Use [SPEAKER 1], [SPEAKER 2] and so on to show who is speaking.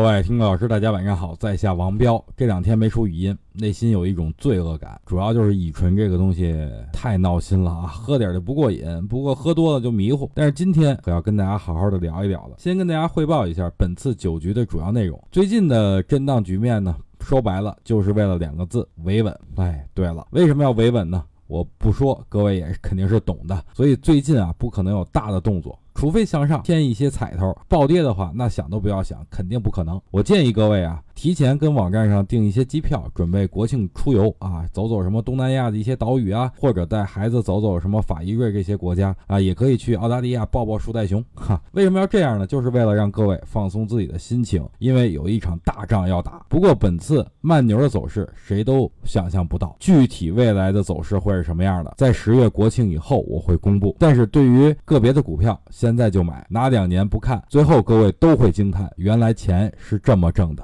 [SPEAKER 1] 各位听众老师，大家晚上好，在下王彪。这两天没出语音，内心有一种罪恶感，主要就是乙醇这个东西太闹心了啊，喝点就不过瘾，不过喝多了就迷糊。但是今天可要跟大家好好的聊一聊了。先跟大家汇报一下本次酒局的主要内容。最近的震荡局面呢，说白了就是为了两个字：维稳。哎，对了，为什么要维稳呢？我不说，各位也肯定是懂的。所以最近啊，不可能有大的动作。除非向上添一些彩头，暴跌的话，那想都不要想，肯定不可能。我建议各位啊。提前跟网站上订一些机票，准备国庆出游啊，走走什么东南亚的一些岛屿啊，或者带孩子走走什么法意瑞这些国家啊，也可以去澳大利亚抱抱树袋熊哈。为什么要这样呢？就是为了让各位放松自己的心情，因为有一场大仗要打。不过本次慢牛的走势谁都想象不到，具体未来的走势会是什么样的，在十月国庆以后我会公布。但是对于个别的股票，现在就买，拿两年不看，最后各位都会惊叹，原来钱是这么挣的。